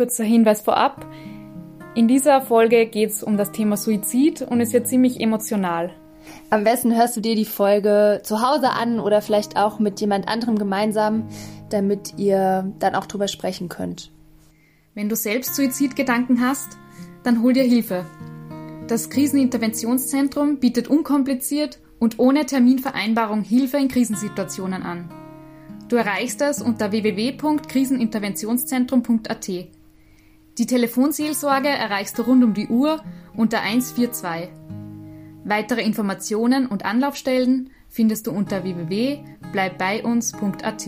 kurzer Hinweis vorab. In dieser Folge geht es um das Thema Suizid und es wird ziemlich emotional. Am besten hörst du dir die Folge zu Hause an oder vielleicht auch mit jemand anderem gemeinsam, damit ihr dann auch drüber sprechen könnt. Wenn du selbst Suizidgedanken hast, dann hol dir Hilfe. Das Kriseninterventionszentrum bietet unkompliziert und ohne Terminvereinbarung Hilfe in Krisensituationen an. Du erreichst es unter www.kriseninterventionszentrum.at. Die Telefonseelsorge erreichst du rund um die Uhr unter 142. Weitere Informationen und Anlaufstellen findest du unter www.bleibbeiuns.at.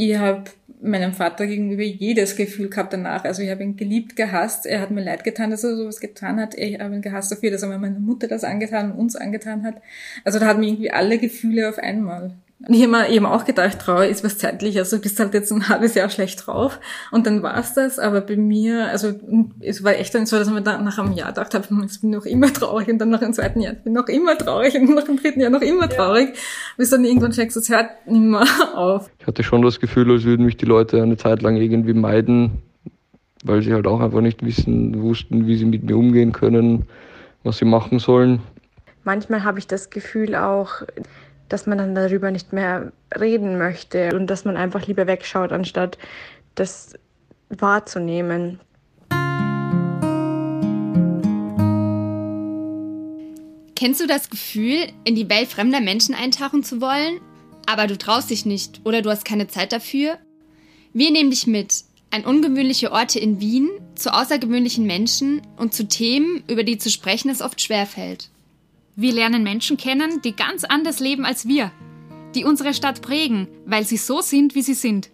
Ich habe meinem Vater gegenüber jedes Gefühl gehabt danach. Also ich habe ihn geliebt, gehasst. Er hat mir leid getan, dass er sowas getan hat. Ich habe ihn gehasst dafür, dass er meiner Mutter das angetan und uns angetan hat. Also da hat mir irgendwie alle Gefühle auf einmal. Und ich habe mir eben auch gedacht, Trauer ist was zeitliches, also du bist halt jetzt ein halbes Jahr schlecht drauf und dann war's das, aber bei mir, also es war echt dann so, dass ich mir dann nach einem Jahr gedacht habe, ich bin noch immer traurig und dann nach dem zweiten Jahr, ich bin noch immer traurig und nach dem dritten Jahr noch immer traurig, ja. bis dann irgendwann checkst, es hört nicht mehr auf. Ich hatte schon das Gefühl, als würden mich die Leute eine Zeit lang irgendwie meiden, weil sie halt auch einfach nicht wissen, wussten, wie sie mit mir umgehen können, was sie machen sollen. Manchmal habe ich das Gefühl auch, dass man dann darüber nicht mehr reden möchte und dass man einfach lieber wegschaut, anstatt das wahrzunehmen. Kennst du das Gefühl, in die Welt fremder Menschen eintauchen zu wollen, aber du traust dich nicht oder du hast keine Zeit dafür? Wir nehmen dich mit an ungewöhnliche Orte in Wien, zu außergewöhnlichen Menschen und zu Themen, über die zu sprechen es oft schwerfällt. Wir lernen Menschen kennen, die ganz anders leben als wir, die unsere Stadt prägen, weil sie so sind, wie sie sind.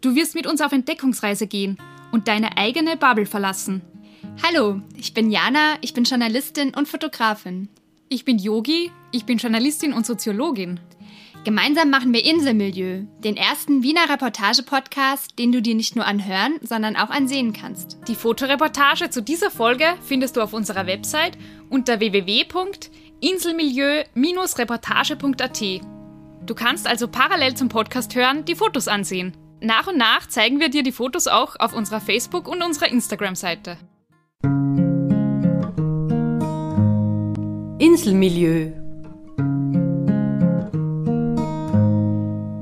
Du wirst mit uns auf Entdeckungsreise gehen und deine eigene Bubble verlassen. Hallo, ich bin Jana, ich bin Journalistin und Fotografin. Ich bin Yogi, ich bin Journalistin und Soziologin. Gemeinsam machen wir Inselmilieu, den ersten Wiener Reportage-Podcast, den du dir nicht nur anhören, sondern auch ansehen kannst. Die Fotoreportage zu dieser Folge findest du auf unserer Website unter www.inselmilieu-reportage.at. Du kannst also parallel zum Podcast hören die Fotos ansehen. Nach und nach zeigen wir dir die Fotos auch auf unserer Facebook- und unserer Instagram-Seite. Inselmilieu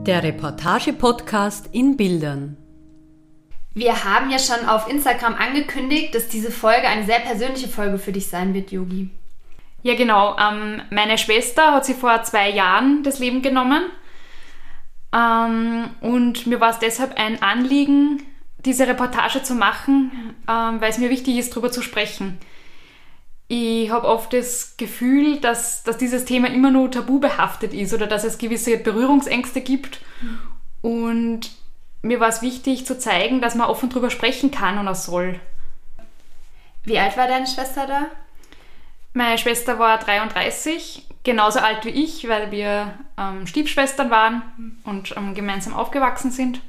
Der Reportage-Podcast in Bildern. Wir haben ja schon auf Instagram angekündigt, dass diese Folge eine sehr persönliche Folge für dich sein wird, Yogi. Ja, genau. Ähm, meine Schwester hat sie vor zwei Jahren das Leben genommen. Ähm, und mir war es deshalb ein Anliegen, diese Reportage zu machen, ähm, weil es mir wichtig ist, darüber zu sprechen. Ich habe oft das Gefühl, dass, dass dieses Thema immer nur tabu behaftet ist oder dass es gewisse Berührungsängste gibt. Und mir war es wichtig zu zeigen, dass man offen drüber sprechen kann und auch soll. Wie alt war deine Schwester da? Meine Schwester war 33, genauso alt wie ich, weil wir ähm, Stiefschwestern waren und ähm, gemeinsam aufgewachsen sind.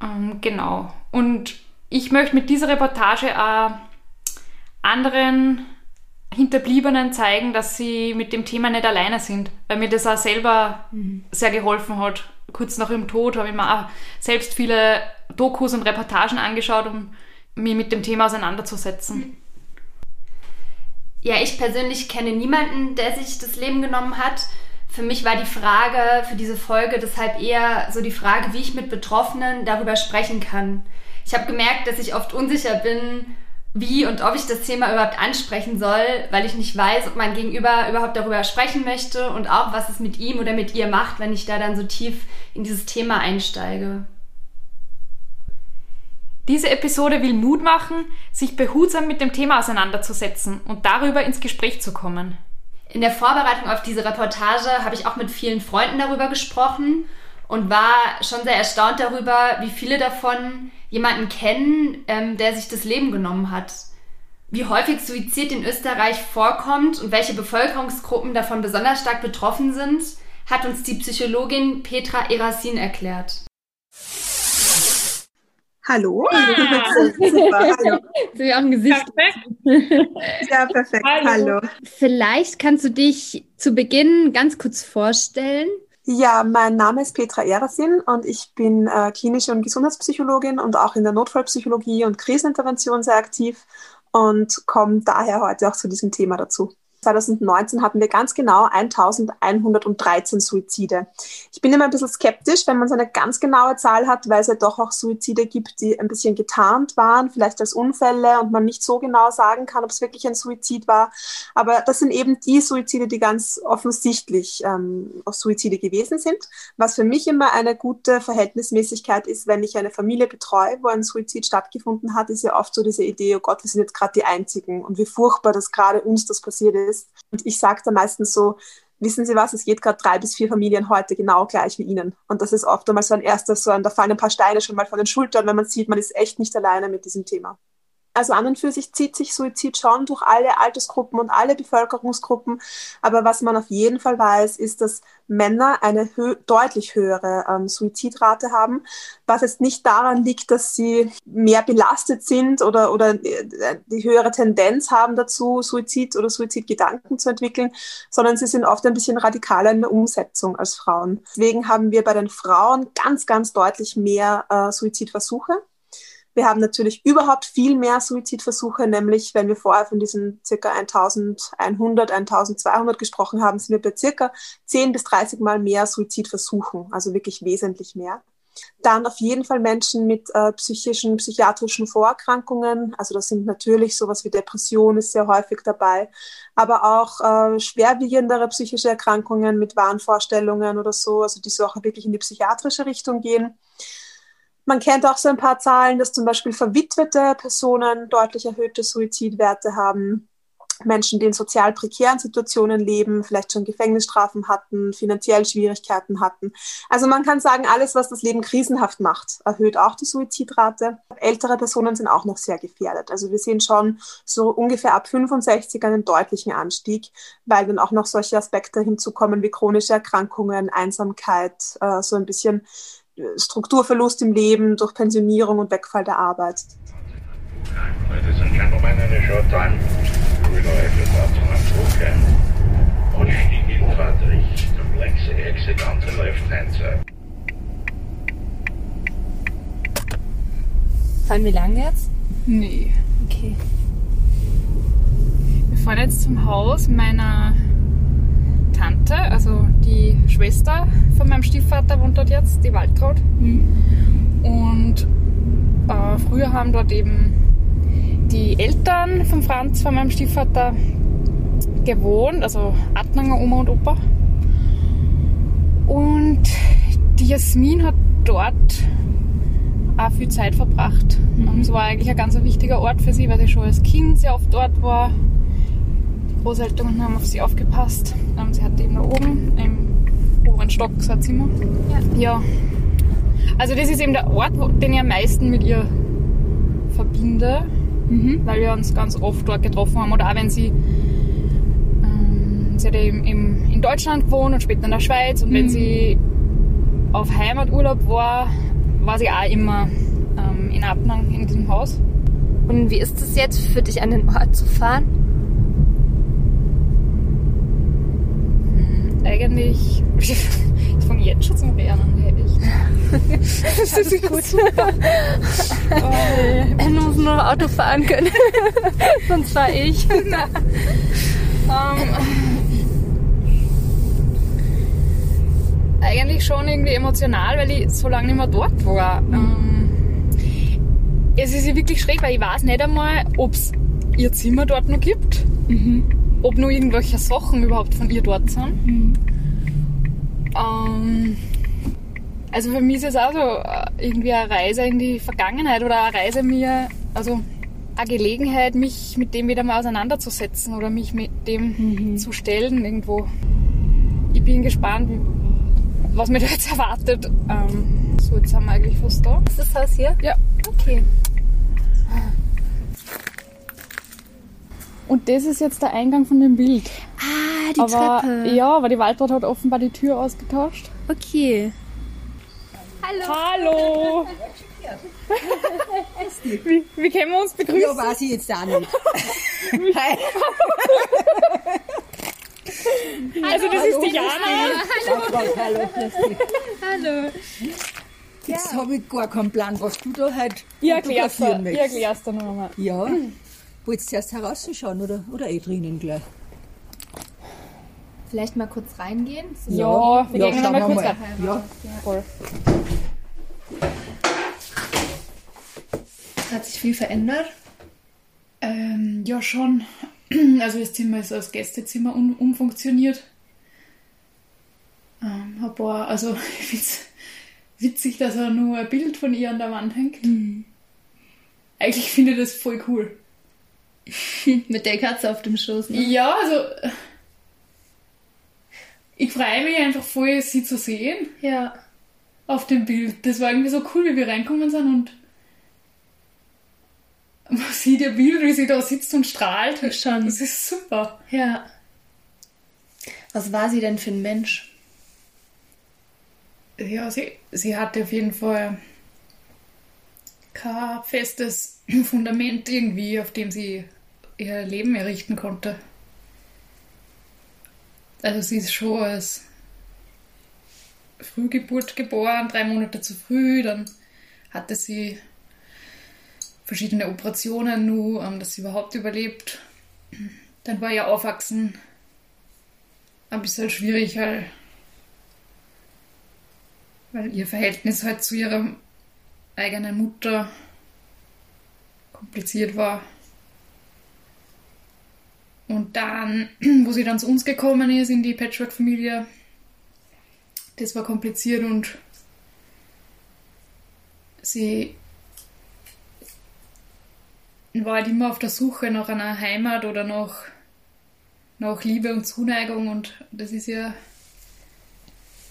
Ähm, genau. Und ich möchte mit dieser Reportage auch anderen Hinterbliebenen zeigen, dass sie mit dem Thema nicht alleine sind, weil mir das auch selber mhm. sehr geholfen hat, kurz nach ihrem Tod habe ich mir auch selbst viele Dokus und Reportagen angeschaut, um mich mit dem Thema auseinanderzusetzen. Ja, ich persönlich kenne niemanden, der sich das Leben genommen hat. Für mich war die Frage für diese Folge deshalb eher so die Frage, wie ich mit Betroffenen darüber sprechen kann. Ich habe gemerkt, dass ich oft unsicher bin, wie und ob ich das Thema überhaupt ansprechen soll, weil ich nicht weiß, ob mein Gegenüber überhaupt darüber sprechen möchte und auch, was es mit ihm oder mit ihr macht, wenn ich da dann so tief in dieses Thema einsteige. Diese Episode will Mut machen, sich behutsam mit dem Thema auseinanderzusetzen und darüber ins Gespräch zu kommen. In der Vorbereitung auf diese Reportage habe ich auch mit vielen Freunden darüber gesprochen und war schon sehr erstaunt darüber, wie viele davon jemanden kennen, ähm, der sich das Leben genommen hat. Wie häufig Suizid in Österreich vorkommt und welche Bevölkerungsgruppen davon besonders stark betroffen sind, hat uns die Psychologin Petra Erasin erklärt. Hallo. Ja. Super, hallo. Auch ein Gesicht. Perfekt. Ja, perfekt. Hallo. hallo. Vielleicht kannst du dich zu Beginn ganz kurz vorstellen. Ja, mein Name ist Petra Erasin und ich bin äh, klinische und Gesundheitspsychologin und auch in der Notfallpsychologie und Krisenintervention sehr aktiv und komme daher heute auch zu diesem Thema dazu. 2019 hatten wir ganz genau 1113 Suizide. Ich bin immer ein bisschen skeptisch, wenn man so eine ganz genaue Zahl hat, weil es ja doch auch Suizide gibt, die ein bisschen getarnt waren, vielleicht als Unfälle und man nicht so genau sagen kann, ob es wirklich ein Suizid war. Aber das sind eben die Suizide, die ganz offensichtlich ähm, Suizide gewesen sind. Was für mich immer eine gute Verhältnismäßigkeit ist, wenn ich eine Familie betreue, wo ein Suizid stattgefunden hat, ist ja oft so diese Idee, oh Gott, wir sind jetzt gerade die Einzigen und wie furchtbar, dass gerade uns das passiert ist ist. Und ich sage da meistens so, wissen Sie was, es geht gerade drei bis vier Familien heute genau gleich wie Ihnen. Und das ist oft einmal so ein erstes, so ein, da fallen ein paar Steine schon mal von den Schultern, wenn man sieht, man ist echt nicht alleine mit diesem Thema. Also an und für sich zieht sich Suizid schon durch alle Altersgruppen und alle Bevölkerungsgruppen. Aber was man auf jeden Fall weiß, ist, dass Männer eine hö deutlich höhere ähm, Suizidrate haben, was jetzt nicht daran liegt, dass sie mehr belastet sind oder, oder äh, die höhere Tendenz haben dazu, Suizid oder Suizidgedanken zu entwickeln, sondern sie sind oft ein bisschen radikaler in der Umsetzung als Frauen. Deswegen haben wir bei den Frauen ganz, ganz deutlich mehr äh, Suizidversuche wir haben natürlich überhaupt viel mehr Suizidversuche, nämlich wenn wir vorher von diesen circa 1100, 1200 gesprochen haben, sind wir bei circa 10 bis 30 Mal mehr Suizidversuchen, also wirklich wesentlich mehr. Dann auf jeden Fall Menschen mit äh, psychischen, psychiatrischen Vorerkrankungen. Also das sind natürlich sowas wie Depression ist sehr häufig dabei, aber auch äh, schwerwiegendere psychische Erkrankungen mit Wahnvorstellungen oder so, also die so auch wirklich in die psychiatrische Richtung gehen. Man kennt auch so ein paar Zahlen, dass zum Beispiel verwitwete Personen deutlich erhöhte Suizidwerte haben. Menschen, die in sozial prekären Situationen leben, vielleicht schon Gefängnisstrafen hatten, finanziell Schwierigkeiten hatten. Also man kann sagen, alles, was das Leben krisenhaft macht, erhöht auch die Suizidrate. Ältere Personen sind auch noch sehr gefährdet. Also wir sehen schon so ungefähr ab 65 einen deutlichen Anstieg, weil dann auch noch solche Aspekte hinzukommen wie chronische Erkrankungen, Einsamkeit, äh, so ein bisschen Strukturverlust im Leben durch Pensionierung und Wegfall der Arbeit. Fahren wir lang jetzt? Nee. Okay. Wir fahren jetzt zum Haus meiner Tante, also die Schwester von meinem Stiefvater wohnt dort jetzt, die Waldkraut. Mhm. Und äh, früher haben dort eben die Eltern von Franz, von meinem Stiefvater, gewohnt, also Adnanger Oma und Opa. Und die Jasmin hat dort auch viel Zeit verbracht. Mhm. Und es war eigentlich ein ganz wichtiger Ort für sie, weil sie schon als Kind sehr oft dort war. Großeltern haben auf sie aufgepasst. Ähm, sie hatte eben da oben im oberen Stock ein Zimmer. Ja. ja. Also das ist eben der Ort, den ich am meisten mit ihr verbinde, mhm. weil wir uns ganz oft dort getroffen haben. Oder auch wenn sie, ähm, sie hat eben in Deutschland gewohnt und später in der Schweiz. Und mhm. wenn sie auf Heimaturlaub war, war sie auch immer ähm, in Abnang in diesem Haus. Und wie ist es jetzt für dich, an den Ort zu fahren? Eigentlich. Ich fange jetzt schon zum Rennen an, hey, echt. das ist gut. Super. oh, er muss nur noch Auto fahren können. Sonst fahre ich. um, ähm, eigentlich schon irgendwie emotional, weil ich so lange nicht mehr dort war. Mhm. Um, es ist wirklich schräg, weil ich weiß nicht einmal, ob es ihr Zimmer dort noch gibt. Mhm ob nur irgendwelche Sachen überhaupt von ihr dort sind. Mhm. Ähm, also für mich ist es auch so äh, irgendwie eine Reise in die Vergangenheit oder eine Reise mir, also eine Gelegenheit, mich mit dem wieder mal auseinanderzusetzen oder mich mit dem mhm. zu stellen irgendwo. Ich bin gespannt, was mir da jetzt erwartet. Ähm, so, jetzt haben wir eigentlich fast da. Ist das Haus hier? Ja. Okay. Und das ist jetzt der Eingang von dem Bild. Ah, die aber, Treppe. Ja, aber die Waldbad hat offenbar die Tür ausgetauscht. Okay. Hallo. Hallo. Wie, wie können wir uns begrüßen? Ja, weiß ich jetzt auch nicht. Hi. Also das ist die Jana. Hallo. Hallo. Hallo. Jetzt habe ich gar keinen Plan, was du da halt fotografieren Ich möchtest. erklär's dir noch einmal. Ja. Wolltest du zuerst herausschauen oder, oder eh drinnen gleich? Vielleicht mal kurz reingehen. So Ja, wir gehen schauen noch mal wir kurz mal. rein. Ja. Voll. Hat sich viel verändert? Ähm, ja, schon. Also das Zimmer ist als Gästezimmer um, umfunktioniert. Ähm, ein paar, also ich finde es witzig, dass er nur ein Bild von ihr an der Wand hängt. Eigentlich finde ich das voll cool. Mit der Katze auf dem Schoß, ne? Ja, also ich freue mich einfach voll, sie zu sehen Ja. auf dem Bild. Das war irgendwie so cool, wie wir reinkommen sind und man sieht ihr Bild, wie sie da sitzt und strahlt. Schon. Das ist super. Ja. Was war sie denn für ein Mensch? Ja, sie, sie hatte auf jeden Fall kein festes Fundament irgendwie, auf dem sie ihr Leben errichten konnte. Also sie ist schon als Frühgeburt geboren, drei Monate zu früh, dann hatte sie verschiedene Operationen nur, ähm, dass sie überhaupt überlebt. Dann war ihr Aufwachsen ein bisschen schwierig, weil weil ihr Verhältnis halt zu ihrer eigenen Mutter kompliziert war. Und dann, wo sie dann zu uns gekommen ist, in die Patchwork-Familie, das war kompliziert und sie war halt immer auf der Suche nach einer Heimat oder nach, nach Liebe und Zuneigung und das ist ja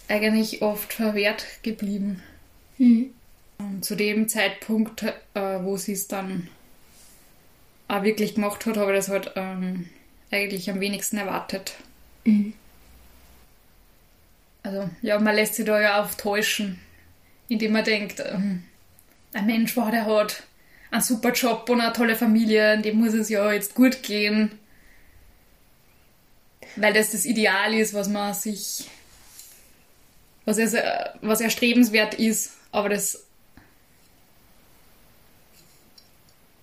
eigentlich oft verwehrt geblieben. Mhm. Und zu dem Zeitpunkt, äh, wo sie es dann auch wirklich gemacht hat, habe ich das halt ähm, eigentlich am wenigsten erwartet. Mhm. Also, ja, man lässt sich da ja auch täuschen, indem man denkt, ähm, ein Mensch, wow, der hat einen super Job und eine tolle Familie, dem muss es ja jetzt gut gehen. Weil das das Ideal ist, was man sich, was, es, was erstrebenswert ist, aber das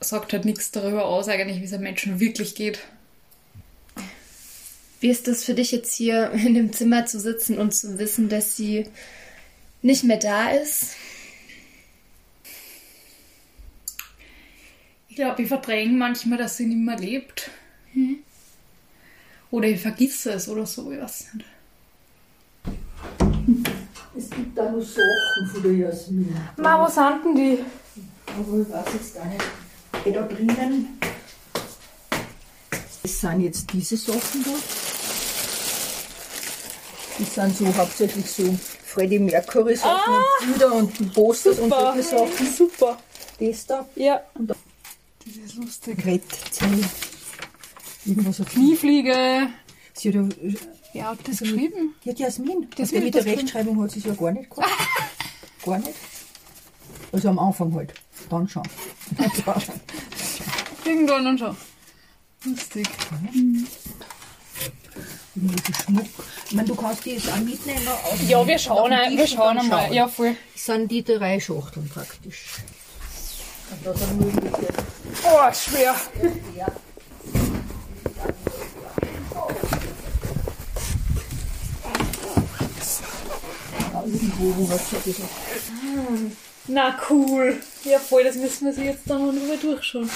sagt halt nichts darüber aus, eigentlich, wie es einem Menschen wirklich geht. Wie ist das für dich jetzt hier in dem Zimmer zu sitzen und zu wissen, dass sie nicht mehr da ist? Ich glaube, ich verdränge manchmal, dass sie nicht mehr lebt. Oder ich vergesse es oder so, ich weiß nicht. Es gibt da noch Sachen von der Jasmin. Ma, wo sind denn die? Aber ich weiß jetzt auch nicht. Da drinnen. Das sind jetzt diese Sachen da. Das sind so hauptsächlich so Freddie Mercury Sachen und Bilder und Posters und solche Sachen. Super. Das da. Ja. Und da Das ist lustig. Rettzelle. Irgendwas auf Kniefliege. Sie hat ja, Wer hat das geschrieben? die hat Jasmin. Das Das mit der. Rechtschreibung hat sie es ja gar nicht gehabt. gar nicht. Also am Anfang halt. Dann schon. Irgendwann dann schon. Lustig. Irgendwelche Schmuck. Ich meine, du kannst die jetzt auch mitnehmen. Ja, wir schauen, ein, wir schauen einmal. Ja, voll. Das sind die drei Schachteln praktisch. Oh, schwer. Na, cool. Ja, voll, das müssen wir sich jetzt dann mal drüber durchschauen.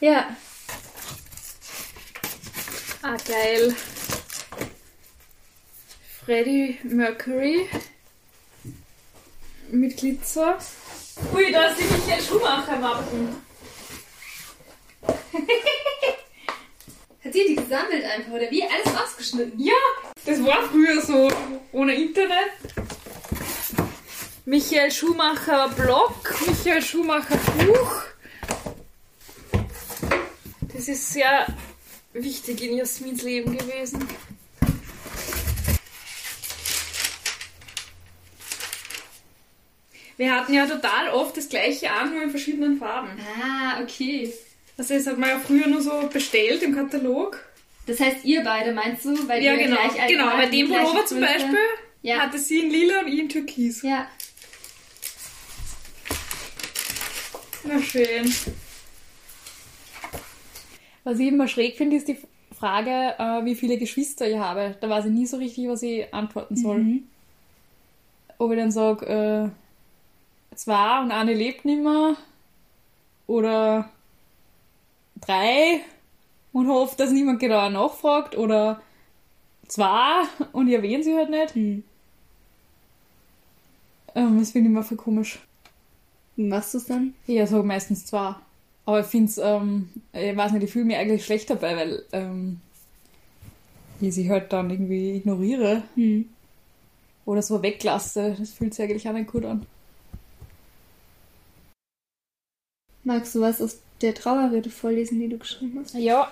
Ja. Ah, geil. Freddie Mercury. Mit Glitzer. Ui, da ist die Michael Schumacher Mappen. Hat sie die gesammelt einfach, oder wie? Alles ausgeschnitten. Ja, das war früher so, ohne Internet. Michael Schumacher Blog, Michael Schumacher Buch. Das ist sehr wichtig in Jasmins Leben gewesen. Wir hatten ja total oft das gleiche an, nur in verschiedenen Farben. Ah, okay. Also das hat man ja früher nur so bestellt im Katalog. Das heißt, ihr beide meinst du? Weil ja, genau. Gleich Genau, bei dem Pullover zum Beispiel Ja. hatte sie in lila und ich in türkis. Ja. Na schön. Was ich immer schräg finde, ist die Frage, äh, wie viele Geschwister ich habe. Da weiß ich nie so richtig, was ich antworten soll. Mhm. Ob ich dann sage, äh, zwei und eine lebt nicht mehr. Oder drei und hoffe, dass niemand genauer nachfragt. Oder zwei und ich erwähne sie halt nicht. Mhm. Ähm, das finde ich immer voll komisch. Machst du es dann? Ja, so meistens zwei. Aber ich finde es, ähm, ich weiß nicht, ich fühle mich eigentlich schlecht dabei, weil ähm, ich sie halt dann irgendwie ignoriere Hm. oder so weglasse. Das fühlt sich eigentlich auch nicht gut an. Magst du was aus der Trauerrede vorlesen, die du geschrieben hast? Ja.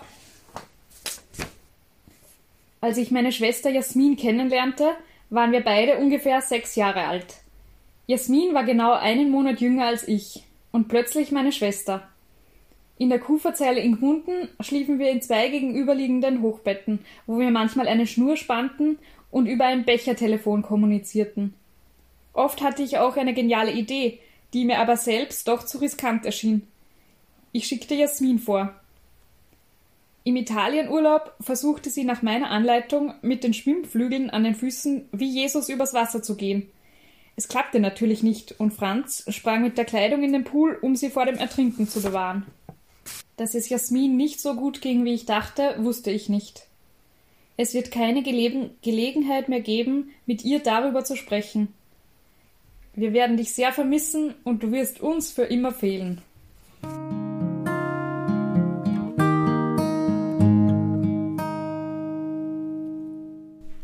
Als ich meine Schwester Jasmin kennenlernte, waren wir beide ungefähr sechs Jahre alt. Jasmin war genau einen Monat jünger als ich und plötzlich meine Schwester. In der Kuferzeile in Gmunden schliefen wir in zwei gegenüberliegenden Hochbetten, wo wir manchmal eine Schnur spannten und über ein Bechertelefon kommunizierten. Oft hatte ich auch eine geniale Idee, die mir aber selbst doch zu riskant erschien. Ich schickte Jasmin vor. Im Italienurlaub versuchte sie nach meiner Anleitung mit den Schwimmflügeln an den Füßen wie Jesus übers Wasser zu gehen. Es klappte natürlich nicht und Franz sprang mit der Kleidung in den Pool, um sie vor dem Ertrinken zu bewahren. Dass es Jasmin nicht so gut ging, wie ich dachte, wusste ich nicht. Es wird keine Gelegen Gelegenheit mehr geben, mit ihr darüber zu sprechen. Wir werden dich sehr vermissen und du wirst uns für immer fehlen.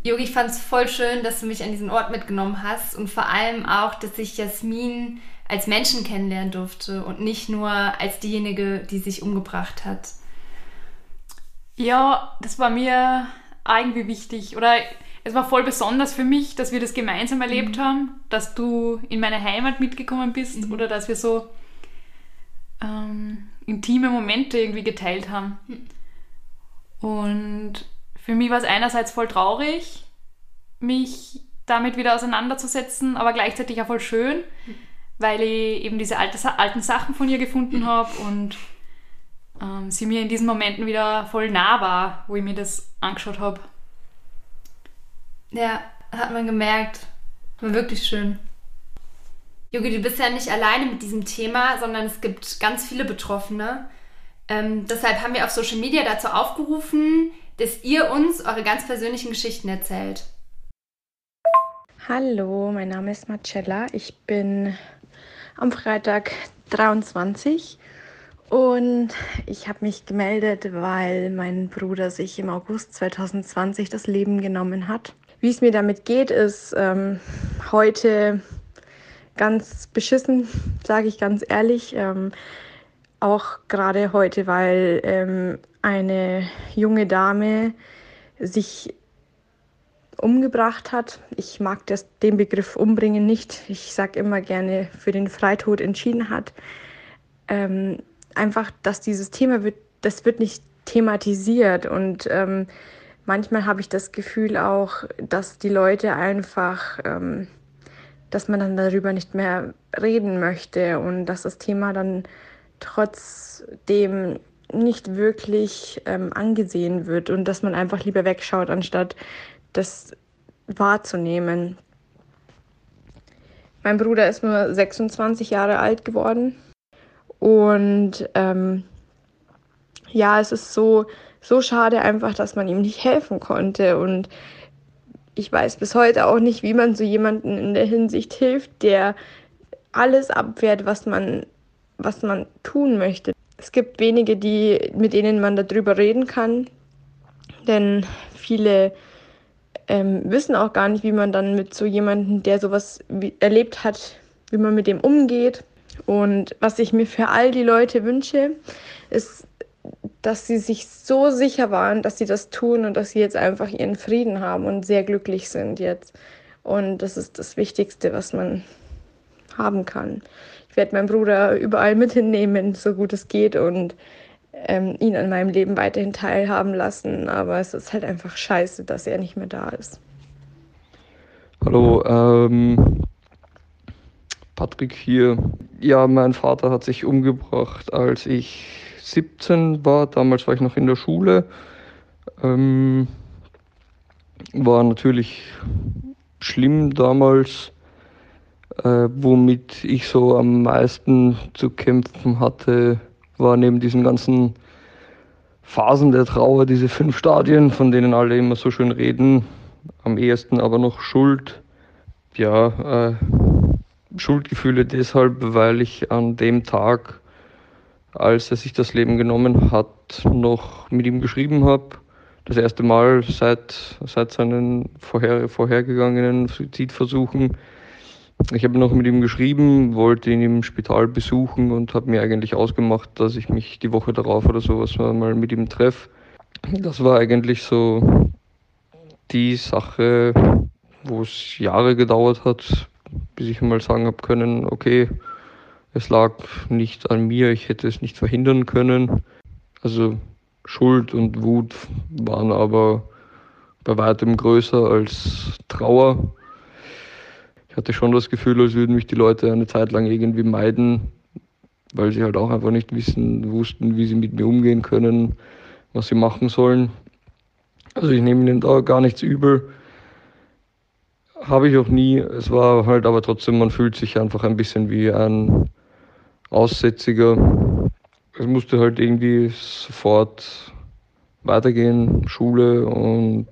Yogi, ich fand es voll schön, dass du mich an diesen Ort mitgenommen hast und vor allem auch, dass ich Jasmin als Menschen kennenlernen durfte und nicht nur als diejenige, die sich umgebracht hat. Ja, das war mir irgendwie wichtig. Oder es war voll besonders für mich, dass wir das gemeinsam erlebt haben, dass du in meine Heimat mitgekommen bist oder dass wir so ähm, intime Momente irgendwie geteilt haben. Und für mich war es einerseits voll traurig, mich damit wieder auseinanderzusetzen, aber gleichzeitig auch voll schön, weil ich eben diese alte, alten Sachen von ihr gefunden habe und ähm, sie mir in diesen Momenten wieder voll nah war, wo ich mir das angeschaut habe. Ja, hat man gemerkt. War wirklich schön. Yogi, du bist ja nicht alleine mit diesem Thema, sondern es gibt ganz viele Betroffene. Ähm, deshalb haben wir auf Social Media dazu aufgerufen, dass ihr uns eure ganz persönlichen Geschichten erzählt. Hallo, mein Name ist Marcella. Ich bin am Freitag 23 und ich habe mich gemeldet, weil mein Bruder sich im August 2020 das Leben genommen hat. Wie es mir damit geht, ist ähm, heute ganz beschissen, sage ich ganz ehrlich. Ähm, auch gerade heute, weil ähm, eine junge Dame sich umgebracht hat. Ich mag das, den Begriff umbringen nicht. Ich sage immer gerne für den Freitod entschieden hat. Ähm, einfach, dass dieses Thema wird, das wird nicht thematisiert und ähm, manchmal habe ich das Gefühl auch, dass die Leute einfach, ähm, dass man dann darüber nicht mehr reden möchte und dass das Thema dann trotzdem nicht wirklich ähm, angesehen wird und dass man einfach lieber wegschaut, anstatt das wahrzunehmen. Mein Bruder ist nur 26 Jahre alt geworden und ähm, ja, es ist so, so schade einfach, dass man ihm nicht helfen konnte und ich weiß bis heute auch nicht, wie man so jemanden in der Hinsicht hilft, der alles abwehrt, was man, was man tun möchte. Es gibt wenige, die, mit denen man darüber reden kann, denn viele ähm, wissen auch gar nicht, wie man dann mit so jemandem, der sowas wie, erlebt hat, wie man mit dem umgeht. Und was ich mir für all die Leute wünsche, ist, dass sie sich so sicher waren, dass sie das tun und dass sie jetzt einfach ihren Frieden haben und sehr glücklich sind jetzt. Und das ist das Wichtigste, was man haben kann. Ich werde meinen Bruder überall mit hinnehmen, so gut es geht und ähm, ihn an meinem Leben weiterhin teilhaben lassen. Aber es ist halt einfach scheiße, dass er nicht mehr da ist. Hallo, ähm, Patrick hier. Ja, mein Vater hat sich umgebracht, als ich 17 war. Damals war ich noch in der Schule. Ähm, war natürlich schlimm damals. Äh, womit ich so am meisten zu kämpfen hatte, war neben diesen ganzen Phasen der Trauer, diese fünf Stadien, von denen alle immer so schön reden, am ehesten aber noch Schuld. Ja, äh, Schuldgefühle deshalb, weil ich an dem Tag, als er sich das Leben genommen hat, noch mit ihm geschrieben habe. Das erste Mal seit, seit seinen vorher, vorhergegangenen Suizidversuchen. Ich habe noch mit ihm geschrieben, wollte ihn im Spital besuchen und habe mir eigentlich ausgemacht, dass ich mich die Woche darauf oder sowas mal mit ihm treffe. Das war eigentlich so die Sache, wo es Jahre gedauert hat, bis ich mal sagen habe können, okay, es lag nicht an mir, ich hätte es nicht verhindern können. Also Schuld und Wut waren aber bei weitem größer als Trauer. Hatte schon das Gefühl, als würden mich die Leute eine Zeit lang irgendwie meiden, weil sie halt auch einfach nicht wissen, wussten, wie sie mit mir umgehen können, was sie machen sollen. Also ich nehme ihnen da gar nichts übel. Habe ich auch nie. Es war halt aber trotzdem, man fühlt sich einfach ein bisschen wie ein Aussätziger. Es musste halt irgendwie sofort weitergehen, Schule und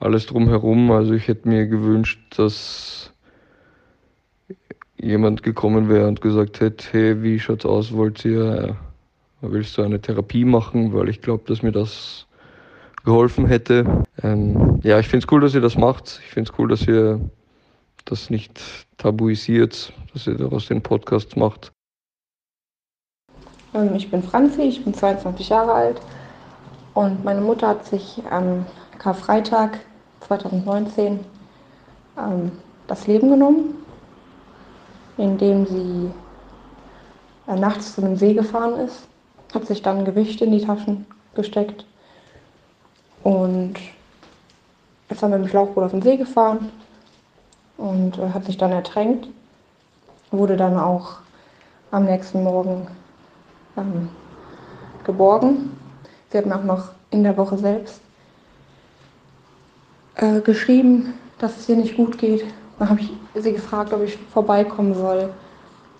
alles drumherum. Also ich hätte mir gewünscht, dass jemand gekommen wäre und gesagt hätte, hey, wie schaut's aus, wollt ihr, willst du eine Therapie machen? Weil ich glaube, dass mir das geholfen hätte. Ähm, ja, ich finde es cool, dass ihr das macht. Ich finde es cool, dass ihr das nicht tabuisiert, dass ihr daraus den Podcast macht. Ähm, ich bin Franzi, ich bin 22 Jahre alt und meine Mutter hat sich am Karfreitag 2019 ähm, das Leben genommen, indem sie äh, nachts zu einem See gefahren ist, hat sich dann Gewicht in die Taschen gesteckt und ist dann mit dem Schlauchboot auf den See gefahren und äh, hat sich dann ertränkt, wurde dann auch am nächsten Morgen ähm, geborgen. Sie hat mir auch noch in der Woche selbst äh, geschrieben, dass es ihr nicht gut geht. Dann habe ich sie gefragt, ob ich vorbeikommen soll.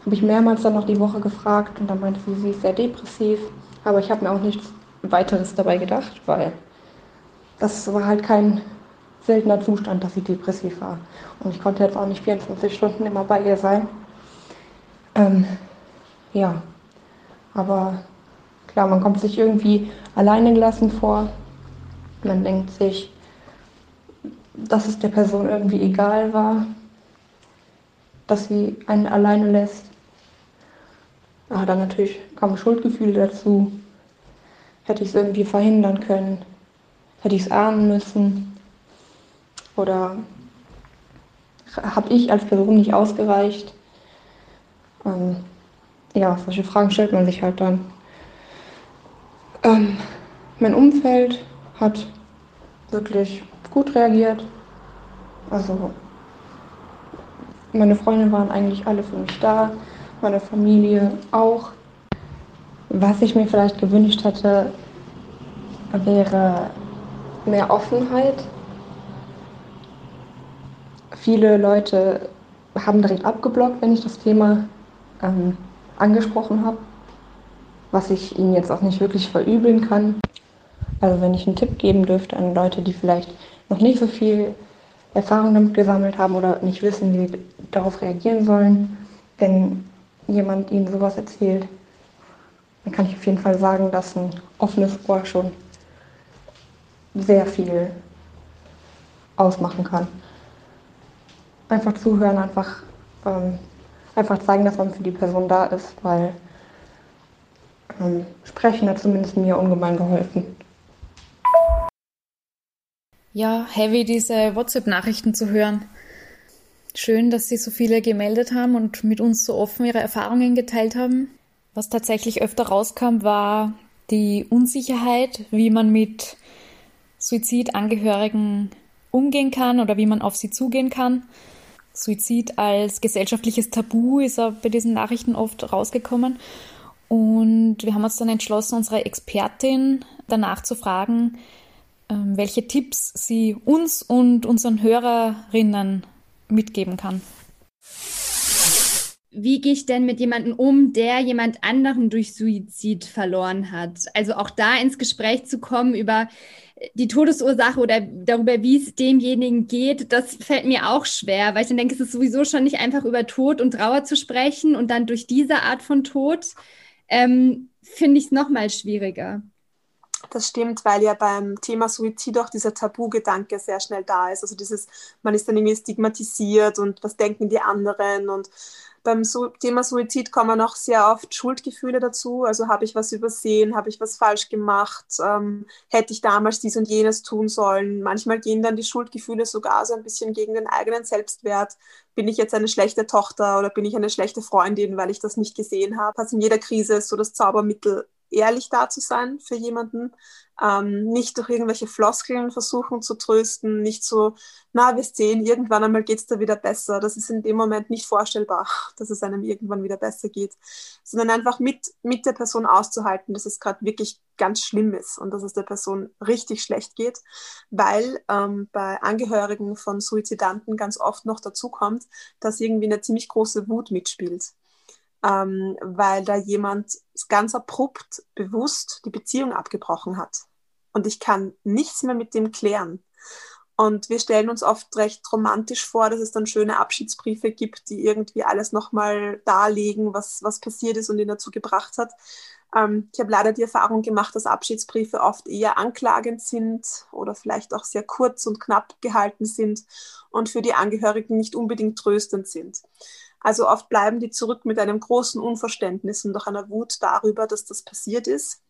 Habe ich mehrmals dann noch die Woche gefragt und dann meinte sie, sie ist sehr depressiv. Aber ich habe mir auch nichts weiteres dabei gedacht, weil das war halt kein seltener Zustand, dass sie depressiv war. Und ich konnte jetzt auch nicht 24 Stunden immer bei ihr sein. Ähm, ja, aber klar, man kommt sich irgendwie alleine gelassen vor. Man denkt sich, dass es der Person irgendwie egal war, dass sie einen alleine lässt. Aber dann natürlich kamen Schuldgefühle dazu. Hätte ich es irgendwie verhindern können? Hätte ich es ahnen müssen? Oder habe ich als Person nicht ausgereicht? Ähm, ja, solche Fragen stellt man sich halt dann. Ähm, mein Umfeld hat wirklich gut reagiert. Also meine Freunde waren eigentlich alle für mich da, meine Familie auch. Was ich mir vielleicht gewünscht hätte, wäre mehr Offenheit. Viele Leute haben direkt abgeblockt, wenn ich das Thema ähm, angesprochen habe, was ich ihnen jetzt auch nicht wirklich verübeln kann. Also wenn ich einen Tipp geben dürfte an Leute, die vielleicht noch nicht so viel Erfahrung damit gesammelt haben oder nicht wissen, wie sie darauf reagieren sollen, wenn jemand ihnen sowas erzählt, dann kann ich auf jeden Fall sagen, dass ein offenes Ohr schon sehr viel ausmachen kann. Einfach zuhören, einfach, ähm, einfach zeigen, dass man für die Person da ist, weil ähm, Sprechen hat zumindest mir ungemein geholfen. Ja, heavy diese WhatsApp-Nachrichten zu hören. schön, dass sich so viele gemeldet haben und mit uns so offen ihre Erfahrungen geteilt haben. Was tatsächlich öfter rauskam, war die Unsicherheit, wie man mit Suizidangehörigen umgehen kann oder wie man auf sie zugehen kann. Suizid als gesellschaftliches Tabu ist auch bei diesen Nachrichten oft rausgekommen. Und wir haben uns dann entschlossen, unsere Expertin danach zu fragen, welche Tipps sie uns und unseren Hörerinnen mitgeben kann. Wie gehe ich denn mit jemandem um, der jemand anderen durch Suizid verloren hat? Also auch da ins Gespräch zu kommen über die Todesursache oder darüber, wie es demjenigen geht, das fällt mir auch schwer, weil ich dann denke, es ist sowieso schon nicht einfach über Tod und Trauer zu sprechen und dann durch diese Art von Tod ähm, finde ich es nochmal schwieriger. Das stimmt, weil ja beim Thema Suizid auch dieser Tabu-Gedanke sehr schnell da ist. Also dieses, man ist dann irgendwie stigmatisiert und was denken die anderen und beim Thema Suizid kommen auch sehr oft Schuldgefühle dazu. Also habe ich was übersehen, habe ich was falsch gemacht, ähm, hätte ich damals dies und jenes tun sollen. Manchmal gehen dann die Schuldgefühle sogar so ein bisschen gegen den eigenen Selbstwert. Bin ich jetzt eine schlechte Tochter oder bin ich eine schlechte Freundin, weil ich das nicht gesehen habe? Also in jeder Krise ist so das Zaubermittel ehrlich da zu sein für jemanden, ähm, nicht durch irgendwelche Floskeln versuchen zu trösten, nicht so, na, wir sehen, irgendwann einmal geht es da wieder besser. Das ist in dem Moment nicht vorstellbar, dass es einem irgendwann wieder besser geht, sondern einfach mit, mit der Person auszuhalten, dass es gerade wirklich ganz schlimm ist und dass es der Person richtig schlecht geht, weil ähm, bei Angehörigen von Suizidanten ganz oft noch dazu kommt, dass irgendwie eine ziemlich große Wut mitspielt ähm, weil da jemand ganz abrupt bewusst die Beziehung abgebrochen hat. Und ich kann nichts mehr mit dem klären. Und wir stellen uns oft recht romantisch vor, dass es dann schöne Abschiedsbriefe gibt, die irgendwie alles nochmal darlegen, was, was passiert ist und ihn dazu gebracht hat. Ähm, ich habe leider die Erfahrung gemacht, dass Abschiedsbriefe oft eher anklagend sind oder vielleicht auch sehr kurz und knapp gehalten sind und für die Angehörigen nicht unbedingt tröstend sind. Also oft bleiben die zurück mit einem großen Unverständnis und auch einer Wut darüber, dass das passiert ist.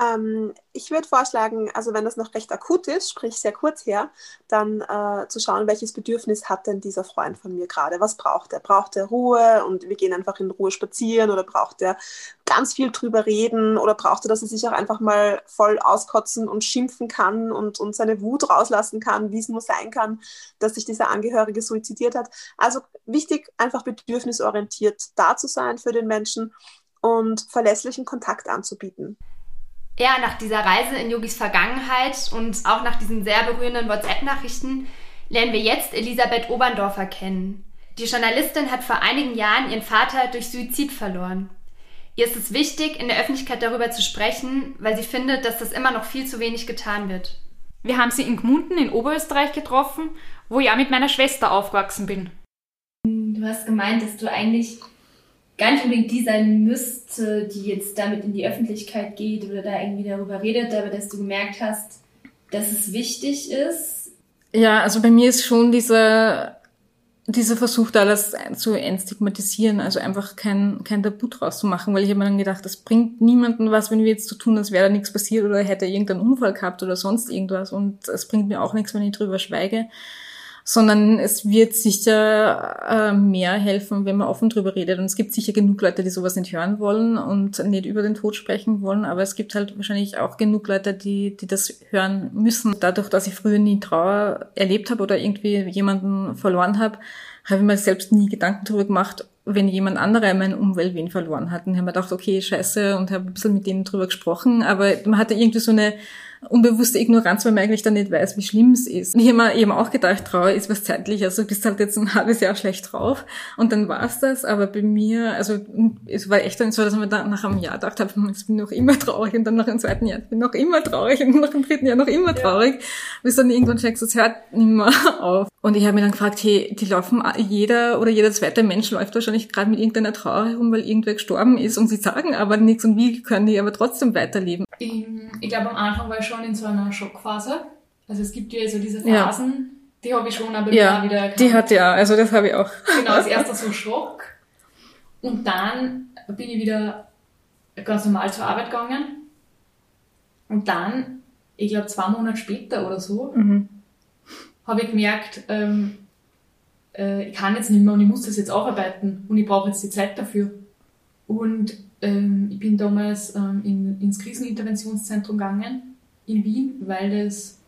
Ähm, ich würde vorschlagen, also wenn das noch recht akut ist, sprich sehr kurz her, dann äh, zu schauen, welches Bedürfnis hat denn dieser Freund von mir gerade? Was braucht er? Braucht er Ruhe und wir gehen einfach in Ruhe spazieren oder braucht er ganz viel drüber reden oder braucht er, dass er sich auch einfach mal voll auskotzen und schimpfen kann und, und seine Wut rauslassen kann, wie es nur sein kann, dass sich dieser Angehörige suizidiert hat? Also wichtig, einfach bedürfnisorientiert da zu sein für den Menschen und verlässlichen Kontakt anzubieten ja, nach dieser Reise in Yogis Vergangenheit und auch nach diesen sehr berührenden WhatsApp-Nachrichten lernen wir jetzt Elisabeth Oberndorfer kennen. Die Journalistin hat vor einigen Jahren ihren Vater durch Suizid verloren. Ihr ist es wichtig, in der Öffentlichkeit darüber zu sprechen, weil sie findet, dass das immer noch viel zu wenig getan wird. Wir haben sie in Gmunden in Oberösterreich getroffen, wo ich auch mit meiner Schwester aufgewachsen bin. Du hast gemeint, dass du eigentlich gar nicht unbedingt die sein müsste, die jetzt damit in die Öffentlichkeit geht oder da irgendwie darüber redet, aber dass du gemerkt hast, dass es wichtig ist. Ja, also bei mir ist schon dieser, dieser Versuch da, das zu entstigmatisieren, also einfach kein, kein Tabu draus zu machen, weil ich habe mir dann gedacht, das bringt niemanden was, wenn wir jetzt so tun, als wäre da nichts passiert oder hätte irgendeinen Unfall gehabt oder sonst irgendwas und es bringt mir auch nichts, wenn ich drüber schweige sondern es wird sicher äh, mehr helfen, wenn man offen drüber redet. Und es gibt sicher genug Leute, die sowas nicht hören wollen und nicht über den Tod sprechen wollen, aber es gibt halt wahrscheinlich auch genug Leute, die, die das hören müssen. Dadurch, dass ich früher nie Trauer erlebt habe oder irgendwie jemanden verloren habe, habe ich mir selbst nie Gedanken darüber gemacht, wenn jemand anderer in meiner Umwelt wen verloren hat. Und habe mir gedacht, okay, scheiße, und habe ein bisschen mit denen drüber gesprochen, aber man hatte irgendwie so eine unbewusste Ignoranz, weil man eigentlich dann nicht weiß, wie schlimm es ist. Und ich habe mir eben auch gedacht, Trauer ist was zeitlich, also du bist halt jetzt ein halbes Jahr schlecht drauf und dann war's das, aber bei mir, also es war echt dann so, dass man dann nach einem Jahr gedacht habe, ich bin noch immer traurig und dann nach dem zweiten Jahr, ich bin noch immer traurig und nach dem dritten Jahr noch immer traurig, ja. bis dann irgendwann checkst, es hört nicht mehr auf. Und ich habe mir dann gefragt, hey, die laufen, jeder oder jeder zweite Mensch läuft wahrscheinlich gerade mit irgendeiner Trauer herum, weil irgendwer gestorben ist und sie sagen aber nichts und wie können die aber trotzdem weiterleben? Ich, ich glaube, am Anfang war ich schon in so einer Schockphase. Also es gibt ja so diese Phasen, ja. die habe ich schon aber ja, wieder erkannt. Die hat ja, also das habe ich auch. Genau, als erster so Schock. Und dann bin ich wieder ganz normal zur Arbeit gegangen. Und dann, ich glaube zwei Monate später oder so, mhm. habe ich gemerkt, ähm, äh, ich kann jetzt nicht mehr und ich muss das jetzt aufarbeiten und ich brauche jetzt die Zeit dafür. Und ähm, ich bin damals ähm, in, ins Kriseninterventionszentrum gegangen in Wien, weil das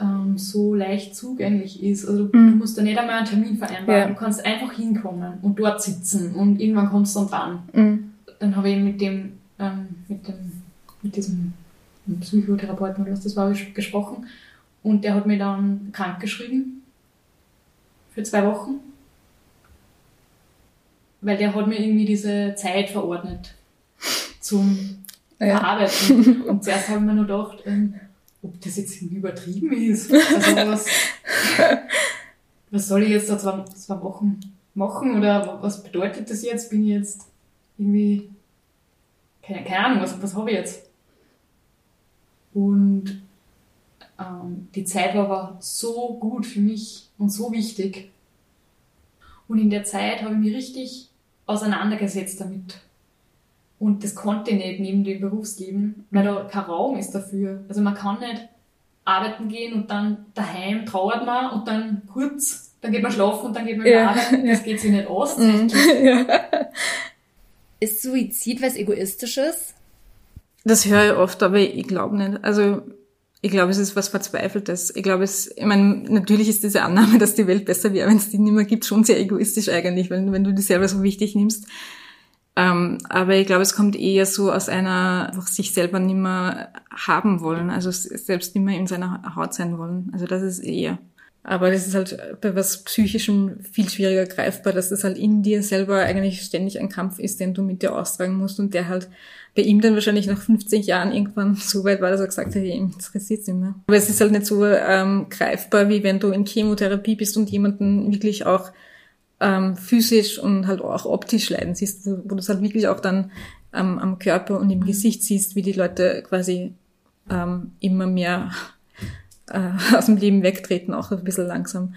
ähm, so leicht zugänglich ist. Also du, Mhm. du musst da nicht einmal einen Termin vereinbaren, Ja. du kannst einfach hinkommen und dort sitzen und irgendwann kommst du dann dran. Mhm. Dann habe ich mit dem, ähm, mit dem, mit diesem Psychotherapeuten oder was das war, ges- gesprochen und der hat mir dann krank geschrieben für zwei Wochen, weil der hat mir irgendwie diese Zeit verordnet zum Ja. Verarbeiten. Und zuerst habe ich mir nur gedacht, ähm, ob das jetzt irgendwie übertrieben ist. Also was, was soll ich jetzt da zwei, zwei Wochen machen oder was bedeutet das jetzt? Bin ich jetzt irgendwie, keine, keine Ahnung, was, was habe ich jetzt? Und ähm, die Zeit war aber so gut für mich und so wichtig. Und in der Zeit habe ich mich richtig auseinandergesetzt damit. Und das konnte ich nicht neben dem Berufsleben, weil da kein Raum ist dafür. Also man kann nicht arbeiten gehen und dann daheim trauert man und dann kurz, dann geht man schlafen und dann geht man wieder Ja, arbeiten. Das ja. geht sich nicht aus. Mhm. Ja. Ist Suizid was Egoistisches? Das höre ich oft, aber ich glaube nicht. Also ich glaube, es ist was Verzweifeltes. Ich glaube, es, ich meine, natürlich ist diese Annahme, dass die Welt besser wäre, wenn es die nicht mehr gibt, schon sehr egoistisch eigentlich, wenn, wenn du die selber so wichtig nimmst. Ähm, aber ich glaube, es kommt eher so aus einer, einfach sich selber nicht mehr haben wollen, also selbst nicht mehr in seiner Haut sein wollen. Also das ist eher. Aber das ist halt bei was Psychischem viel schwieriger greifbar, dass das halt in dir selber eigentlich ständig ein Kampf ist, den du mit dir austragen musst und der halt bei ihm dann wahrscheinlich nach 50 Jahren irgendwann so weit war, dass er gesagt hat, ihm interessiert's nicht mehr. Aber es ist halt nicht so ähm, greifbar, wie wenn du in Chemotherapie bist und jemanden wirklich auch ähm, physisch und halt auch optisch leiden siehst, wo, wo du es halt wirklich auch dann ähm, am Körper und im Gesicht siehst, wie die Leute quasi ähm, immer mehr äh, aus dem Leben wegtreten, auch ein bisschen langsam.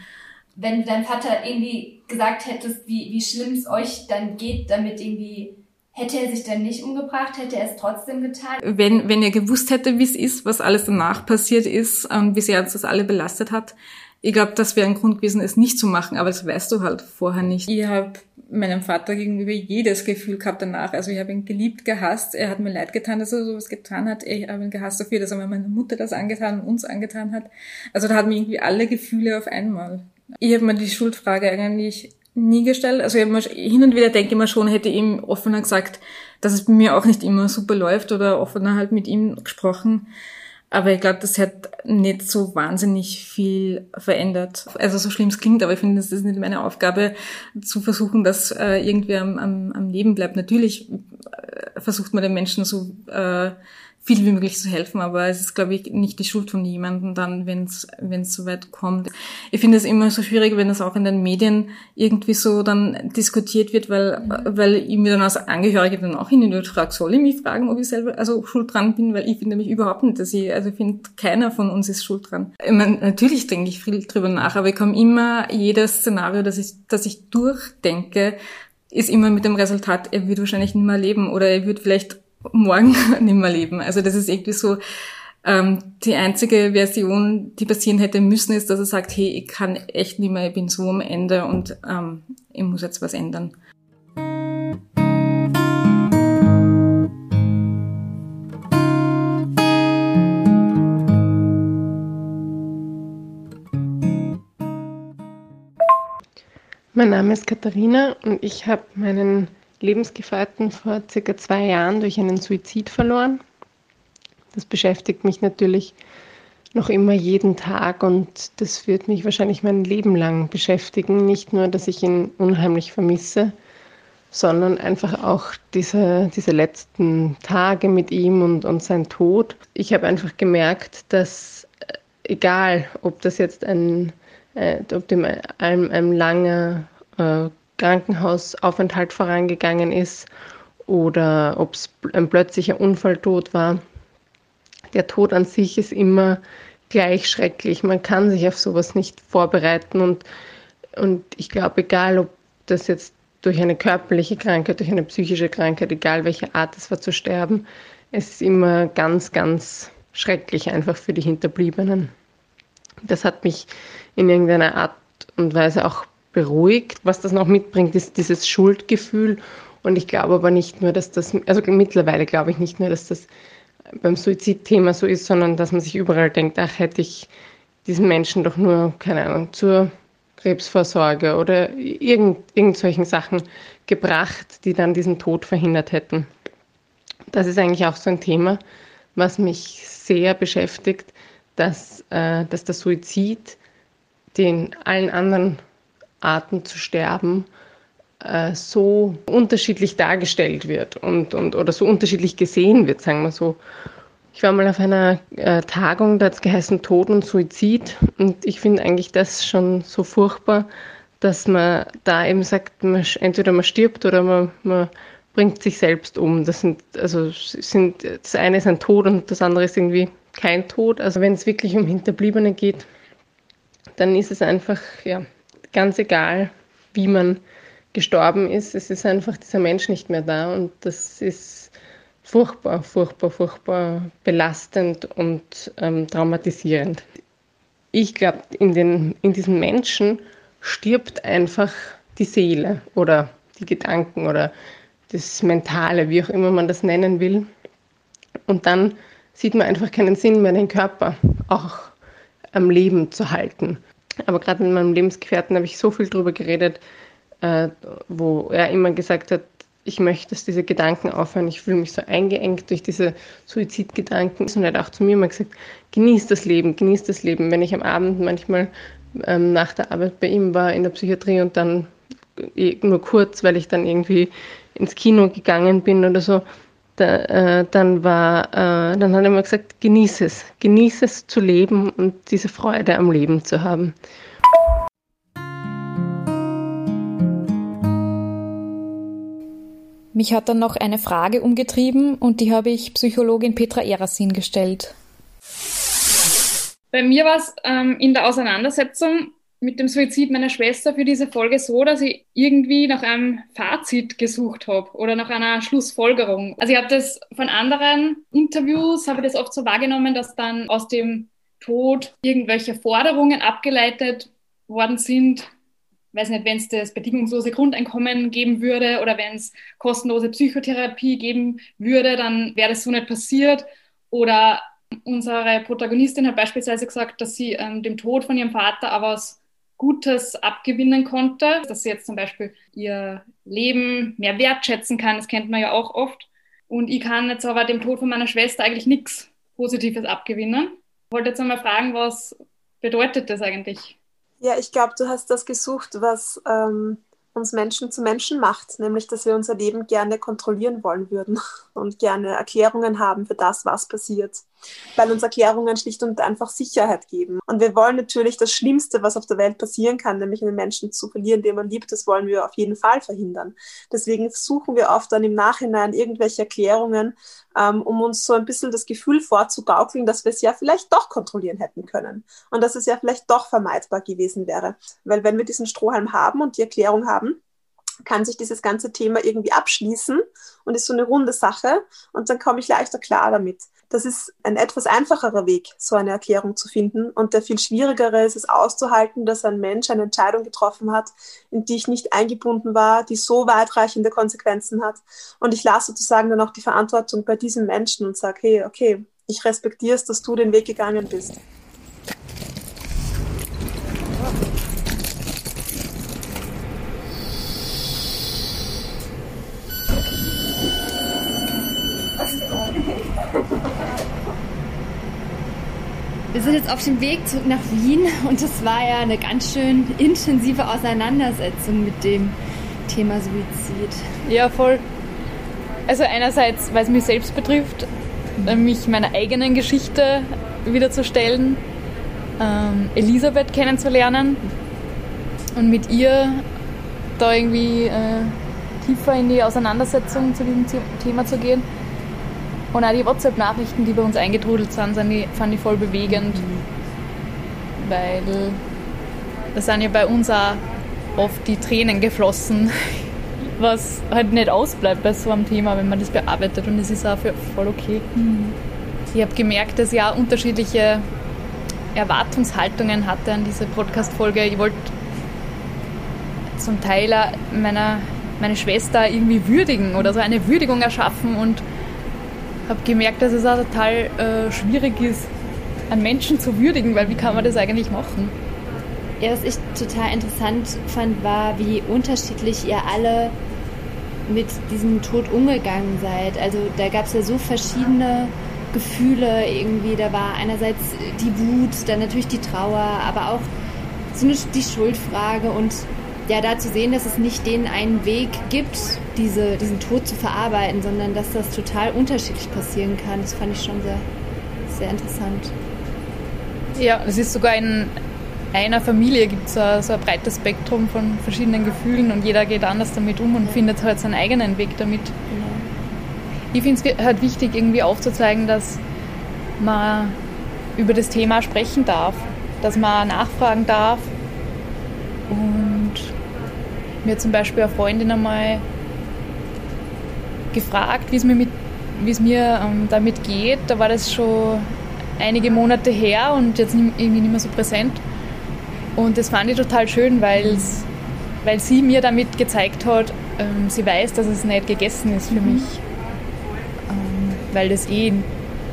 Wenn du deinem Vater irgendwie gesagt hättest, wie, wie schlimm es euch dann geht, damit irgendwie, hätte er sich dann nicht umgebracht, hätte er es trotzdem getan? Wenn, wenn er gewusst hätte, wie es ist, was alles danach passiert ist und wie sehr uns das alle belastet hat, ich glaube, das wäre ein Grund gewesen, es nicht zu machen, aber das weißt du halt vorher nicht. Ich habe meinem Vater gegenüber jedes Gefühl gehabt danach. Also ich habe ihn geliebt, gehasst. Er hat mir leid getan, dass er sowas getan hat. Ich habe ihn gehasst dafür, dass er meiner Mutter das angetan und uns angetan hat. Also da hat mir irgendwie alle Gefühle auf einmal. Ich habe mir die Schuldfrage eigentlich nie gestellt. Also ich hab mir, hin und wieder denke ich mir schon, hätte ich ihm offener gesagt, dass es bei mir auch nicht immer super läuft oder offener halt mit ihm gesprochen. Aber ich glaube, das hat nicht so wahnsinnig viel verändert. Also so schlimm es klingt, aber ich finde, es ist nicht meine Aufgabe, zu versuchen, dass äh, irgendwer am, am, am Leben bleibt. Natürlich äh, versucht man den Menschen so äh, viel wie möglich zu helfen, aber es ist, glaube ich, nicht die Schuld von jemandem dann, wenn es wenn es so weit kommt. Ich finde es immer so schwierig, wenn das auch in den Medien irgendwie so dann diskutiert wird, weil weil ich mir dann als Angehörige dann auch hin und frage, soll ich mich fragen, ob ich selber also schuld dran bin, weil ich finde mich überhaupt nicht, dass ich, also ich finde, keiner von uns ist schuld dran. Ich meine, natürlich denke ich viel drüber nach, aber ich komme immer, jedes Szenario, das ich, das ich durchdenke, ist immer mit dem Resultat, er wird wahrscheinlich nicht mehr leben oder er wird vielleicht morgen nicht mehr leben. Also das ist irgendwie so, ähm, die einzige Version, die passieren hätte müssen, ist, dass er sagt, hey, ich kann echt nicht mehr, ich bin so am Ende und ähm, ich muss jetzt was ändern. Mein Name ist Katharina und ich habe meinen Lebensgefährten vor circa zwei Jahren durch einen Suizid verloren. Das beschäftigt mich natürlich noch immer jeden Tag und das wird mich wahrscheinlich mein Leben lang beschäftigen. Nicht nur, dass ich ihn unheimlich vermisse, sondern einfach auch diese, diese letzten Tage mit ihm und, und sein Tod. Ich habe einfach gemerkt, dass äh, egal, ob das jetzt ein, äh, ob dem ein, ein langer äh, Krankenhausaufenthalt vorangegangen ist oder ob es ein plötzlicher Unfalltod war, der Tod an sich ist immer gleich schrecklich. Man kann sich auf sowas nicht vorbereiten und, und ich glaube, egal ob das jetzt durch eine körperliche Krankheit, durch eine psychische Krankheit, egal welche Art es war zu sterben, es ist immer ganz, ganz schrecklich einfach für die Hinterbliebenen. Das hat mich in irgendeiner Art und weise auch beruhigt. Was das noch mitbringt, ist dieses Schuldgefühl. Und ich glaube aber nicht nur, dass das, also mittlerweile glaube ich nicht nur, dass das beim Suizidthema so ist, sondern dass man sich überall denkt, ach, hätte ich diesen Menschen doch nur, keine Ahnung, zur Krebsvorsorge oder irgend, irgend solchen Sachen gebracht, die dann diesen Tod verhindert hätten. Das ist eigentlich auch so ein Thema, was mich sehr beschäftigt, dass, äh, dass der Suizid den allen anderen Arten zu sterben äh, so unterschiedlich dargestellt wird und, und oder so unterschiedlich gesehen wird, sagen wir so. Ich war mal auf einer äh, Tagung, da hat es geheißen Tod und Suizid und ich finde eigentlich das schon so furchtbar, dass man da eben sagt, man, entweder man stirbt oder man, man bringt sich selbst um. Das sind, also sind, das eine ist ein Tod und das andere ist irgendwie kein Tod. Also wenn es wirklich um Hinterbliebene geht, dann ist es einfach ja, ganz egal, wie man gestorben ist. Es ist einfach dieser Mensch nicht mehr da und das ist furchtbar, furchtbar, furchtbar belastend und ähm, traumatisierend. Ich glaube, in, in diesen Menschen stirbt einfach die Seele oder die Gedanken oder das Mentale, wie auch immer man das nennen will. Und dann sieht man einfach keinen Sinn mehr, den Körper auch am Leben zu halten. Aber gerade mit meinem Lebensgefährten habe ich so viel darüber geredet, äh, wo er immer gesagt hat, ich möchte, dass diese Gedanken aufhören. Ich fühle mich so eingeengt durch diese Suizidgedanken. Und er hat auch zu mir immer gesagt, genieß das Leben, genieß das Leben. Wenn ich am Abend manchmal ähm, nach der Arbeit bei ihm war in der Psychiatrie und dann äh, nur kurz, weil ich dann irgendwie ins Kino gegangen bin oder so, da, äh, dann war, äh, dann hat er immer gesagt, genieß es, genieß es zu leben und diese Freude am Leben zu haben. Mich hat dann noch eine Frage umgetrieben und die habe ich Psychologin Petra Erasin gestellt. Bei mir war es ähm, in der Auseinandersetzung mit dem Suizid meiner Schwester für diese Folge so, dass ich irgendwie nach einem Fazit gesucht habe oder nach einer Schlussfolgerung. Also ich habe das von anderen Interviews, habe das oft so wahrgenommen, dass dann aus dem Tod irgendwelche Forderungen abgeleitet worden sind. Ich weiß nicht, wenn es das bedingungslose Grundeinkommen geben würde oder wenn es kostenlose Psychotherapie geben würde, dann wäre das so nicht passiert. Oder unsere Protagonistin hat beispielsweise gesagt, dass sie ähm, dem Tod von ihrem Vater aber aus Gutes abgewinnen konnte, dass sie jetzt zum Beispiel ihr Leben mehr wertschätzen kann. Das kennt man ja auch oft. Und ich kann jetzt aber dem Tod von meiner Schwester eigentlich nichts Positives abgewinnen. Ich wollte jetzt einmal fragen, was bedeutet das eigentlich? Ja, ich glaube, du hast das gesucht, was ähm, uns Menschen zu Menschen macht, nämlich dass wir unser Leben gerne kontrollieren wollen würden und gerne Erklärungen haben für das, was passiert, weil uns Erklärungen schlicht und einfach Sicherheit geben. Und wir wollen natürlich das Schlimmste, was auf der Welt passieren kann, nämlich einen Menschen zu verlieren, den man liebt, das wollen wir auf jeden Fall verhindern. Deswegen suchen wir oft dann im Nachhinein irgendwelche Erklärungen, ähm, um uns so ein bisschen das Gefühl vorzugaukeln, dass wir es ja vielleicht doch kontrollieren hätten können und dass es ja vielleicht doch vermeidbar gewesen wäre. Weil wenn wir diesen Strohhalm haben und die Erklärung haben, kann sich dieses ganze Thema irgendwie abschließen und ist so eine runde Sache und dann komme ich leichter klar damit. Das ist ein etwas einfacherer Weg, so eine Erklärung zu finden und der viel schwierigere ist es auszuhalten, dass ein Mensch eine Entscheidung getroffen hat, in die ich nicht eingebunden war, die so weitreichende Konsequenzen hat und ich lasse sozusagen dann auch die Verantwortung bei diesem Menschen und sage, hey, okay, ich respektiere es, dass du den Weg gegangen bist. Sind jetzt auf dem Weg zurück nach Wien und es war ja eine ganz schön intensive Auseinandersetzung mit dem Thema Suizid. Ja, voll. Also einerseits, weil es mich selbst betrifft, mich meiner eigenen Geschichte wiederzustellen, ähm, Elisabeth kennenzulernen und mit ihr da irgendwie äh, tiefer in die Auseinandersetzung zu diesem Thema zu gehen. Und auch die WhatsApp-Nachrichten, die bei uns eingetrudelt sind, sind die, fand ich voll bewegend. Mhm. Weil da sind ja bei uns auch oft die Tränen geflossen, was halt nicht ausbleibt bei so einem Thema, wenn man das bearbeitet. Und das ist auch voll okay. Mhm. Ich habe gemerkt, dass ich auch unterschiedliche Erwartungshaltungen hatte an diese Podcast-Folge. Ich wollte zum Teil meiner, meine Schwester irgendwie würdigen oder so eine Würdigung erschaffen und habe gemerkt, dass es auch total äh, schwierig ist, einen Menschen zu würdigen, weil wie kann man das eigentlich machen? Ja, was ich total interessant fand, war, wie unterschiedlich ihr alle mit diesem Tod umgegangen seid. Also da gab es ja so verschiedene Gefühle irgendwie. Da war einerseits die Wut, dann natürlich die Trauer, aber auch so eine, die Schuldfrage und ja, da zu sehen, dass es nicht den einen Weg gibt, diese, diesen Tod zu verarbeiten, sondern dass das total unterschiedlich passieren kann. Das fand ich schon sehr, sehr interessant. Ja, es ist sogar in einer Familie gibt es so, so, ein breites Spektrum von verschiedenen Gefühlen und jeder geht anders damit um und ja. findet halt seinen eigenen Weg damit. Genau. Ich finde es halt wichtig, irgendwie aufzuzeigen, dass man über das Thema sprechen darf, dass man nachfragen darf und mir zum Beispiel eine Freundin einmal gefragt, wie es mir, mit, wie es mir ähm, damit geht. Da war das schon einige Monate her und jetzt irgendwie nicht mehr so präsent. Und das fand ich total schön, weil's, weil sie mir damit gezeigt hat, ähm, sie weiß, dass es nicht gegessen ist für mhm. mich. Ähm, weil das eh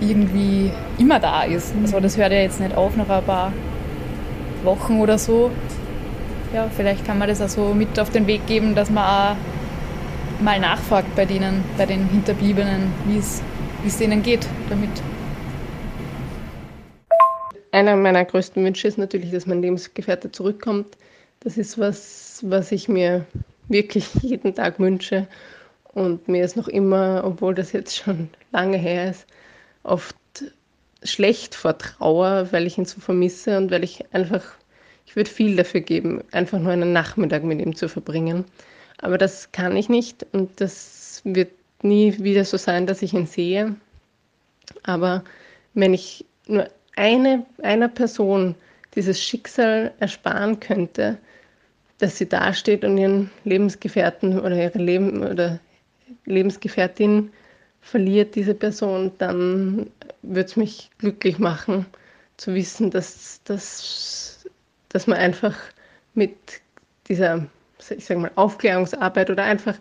irgendwie immer da ist. Mhm. Also das hört ja jetzt nicht auf nach ein paar Wochen oder so. Ja, vielleicht kann man das auch mit auf den Weg geben, dass man auch mal nachfragt bei denen, bei den Hinterbliebenen, wie es denen geht damit einer meiner größten Wünsche ist natürlich, dass mein Lebensgefährte zurückkommt. Das ist was, was ich mir wirklich jeden Tag wünsche. Und mir ist noch immer, obwohl das jetzt schon lange her ist, oft schlecht vor Trauer, weil ich ihn so vermisse und weil ich einfach, ich würde viel dafür geben, einfach nur einen Nachmittag mit ihm zu verbringen. Aber das kann ich nicht und das wird nie wieder so sein, dass ich ihn sehe. Aber wenn ich nur eine, einer Person dieses Schicksal ersparen könnte, dass sie dasteht und ihren Lebensgefährten oder ihre Leben oder Lebensgefährtin verliert diese Person, dann würde es mich glücklich machen zu wissen, dass, dass, dass man einfach mit dieser, ich sage mal, Aufklärungsarbeit oder einfach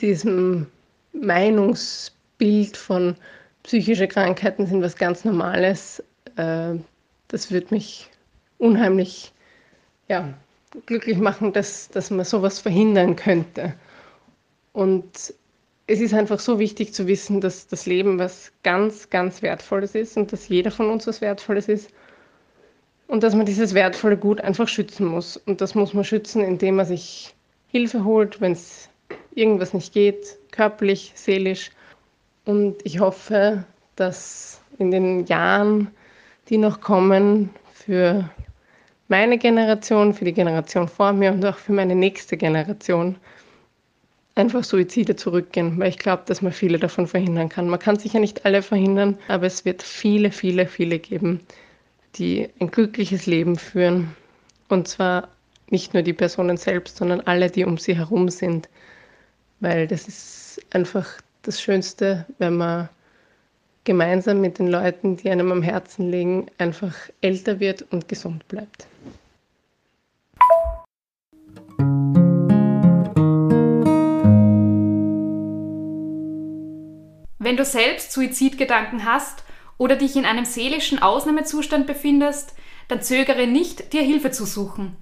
diesem Meinungsbild von psychische Krankheiten sind was ganz Normales, äh, das wird mich unheimlich ja, glücklich machen, dass, dass man sowas verhindern könnte. Und es ist einfach so wichtig zu wissen, dass das Leben was ganz, ganz Wertvolles ist und dass jeder von uns was Wertvolles ist. Und dass man dieses wertvolle Gut einfach schützen muss. Und das muss man schützen, indem man sich Hilfe holt, wenn es irgendwas nicht geht, körperlich, seelisch. Und ich hoffe, dass in den Jahren, die noch kommen, für meine Generation, für die Generation vor mir und auch für meine nächste Generation einfach Suizide zurückgehen, weil ich glaube, dass man viele davon verhindern kann. Man kann sicher nicht alle verhindern, aber es wird viele, viele, viele geben, die ein glückliches Leben führen. Und zwar nicht nur die Personen selbst, sondern alle, die um sie herum sind. Weil das ist einfach das Schönste, wenn man gemeinsam mit den Leuten, die einem am Herzen liegen, einfach älter wird und gesund bleibt. Wenn du selbst Suizidgedanken hast oder dich in einem seelischen Ausnahmezustand befindest, dann zögere nicht, dir Hilfe zu suchen.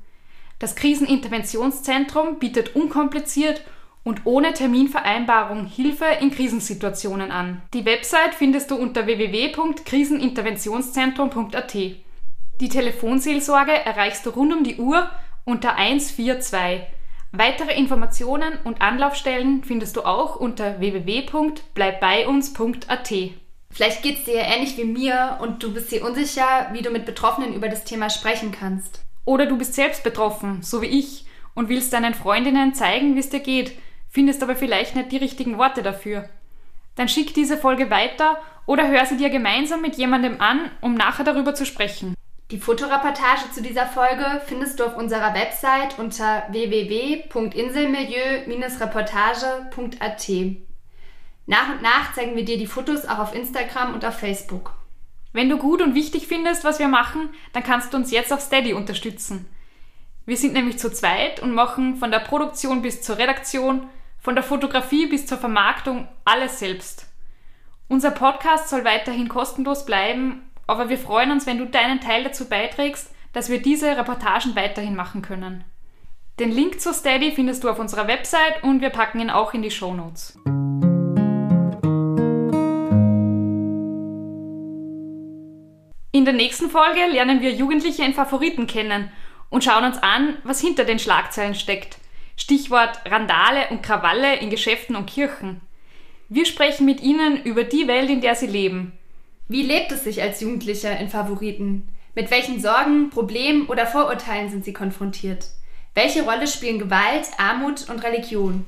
Das Kriseninterventionszentrum bietet unkompliziert und ohne Terminvereinbarung Hilfe in Krisensituationen an. Die Website findest du unter www.kriseninterventionszentrum.at. Die Telefonseelsorge erreichst du rund um die Uhr unter 142. Weitere Informationen und Anlaufstellen findest du auch unter www.bleibbeiuns.at. Vielleicht geht es dir ähnlich wie mir und du bist dir unsicher, wie du mit Betroffenen über das Thema sprechen kannst. Oder du bist selbst betroffen, so wie ich, und willst deinen Freundinnen zeigen, wie es dir geht – findest aber vielleicht nicht die richtigen Worte dafür. Dann schick diese Folge weiter oder hör sie dir gemeinsam mit jemandem an, um nachher darüber zu sprechen. Die Fotoreportage zu dieser Folge findest du auf unserer Website unter www.inselmilieu-reportage.at. Nach und nach zeigen wir dir die Fotos auch auf Instagram und auf Facebook. Wenn du gut und wichtig findest, was wir machen, dann kannst du uns jetzt auf Steady unterstützen. Wir sind nämlich zu zweit und machen von der Produktion bis zur Redaktion, von der Fotografie bis zur Vermarktung alles selbst. Unser Podcast soll weiterhin kostenlos bleiben, aber wir freuen uns, wenn du deinen Teil dazu beiträgst, dass wir diese Reportagen weiterhin machen können. Den Link zu Steady findest du auf unserer Website und wir packen ihn auch in die Show Notes. In der nächsten Folge lernen wir Jugendliche in Favoriten kennen und schauen uns an, was hinter den Schlagzeilen steckt. Stichwort Randale und Krawalle in Geschäften und Kirchen. Wir sprechen mit ihnen über die Welt, in der sie leben. Wie lebt es sich als Jugendlicher in Favoriten? Mit welchen Sorgen, Problemen oder Vorurteilen sind sie konfrontiert? Welche Rolle spielen Gewalt, Armut und Religion?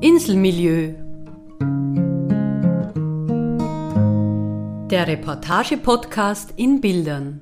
Inselmilieu. Der Reportage-Podcast in Bildern.